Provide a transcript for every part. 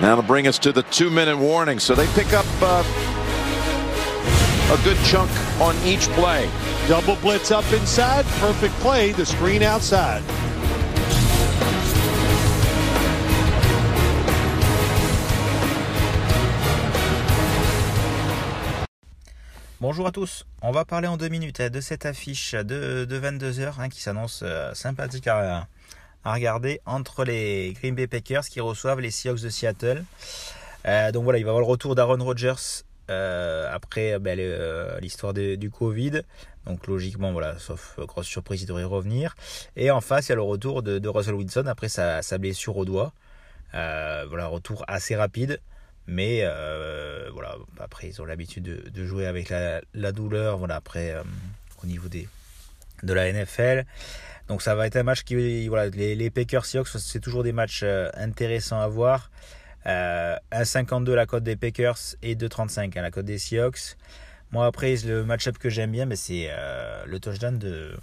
That'll bring us to the two-minute warning. So they pick up uh, a good chunk on each play. Double blitz up inside. Perfect play. The screen outside. Bonjour à tous, on va parler en deux minutes de cette affiche de, 22h hein, qui s'annonce euh, sympathique à, regarder entre les Green Bay Packers qui reçoivent les Seahawks de Seattle. Euh, donc voilà, il va y avoir le retour d'Aaron Rodgers euh, après ben, l'histoire du Covid. Donc logiquement, voilà, sauf grosse surprise, il devrait revenir. Et en face, il y a le retour de, Russell Wilson après sa, blessure au doigt. voilà, retour assez rapide. Mais euh, voilà, après ils ont l'habitude de, jouer avec la, douleur. Voilà, après euh, au niveau des de la NFL. Donc ça va être un match qui voilà les, Packers Seahawks c'est toujours des matchs euh, intéressants à voir. 1,52 la cote des Packers et 2,35 à la cote des Seahawks. Moi après le match-up que j'aime bien, mais c'est le touchdown de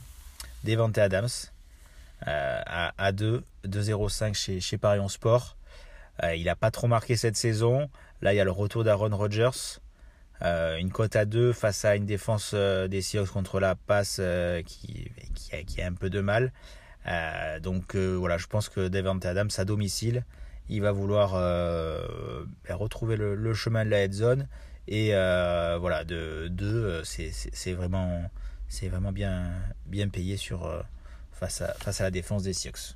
Devante Adams à, à 2, 2,05 chez, chez Parion Sport. Euh, il n'a pas trop marqué cette saison. Là, il y a le retour d'Aaron Rodgers. Euh, une cote à 2 face à une défense euh, des Seahawks contre la passe qui, qui, a, un peu de mal. donc voilà, je pense que Devante Adams à domicile, il va vouloir ben, retrouver le, chemin de la head zone. Et voilà, de 2, c'est vraiment, vraiment bien, bien payé sur, face, à, face à la défense des Seahawks.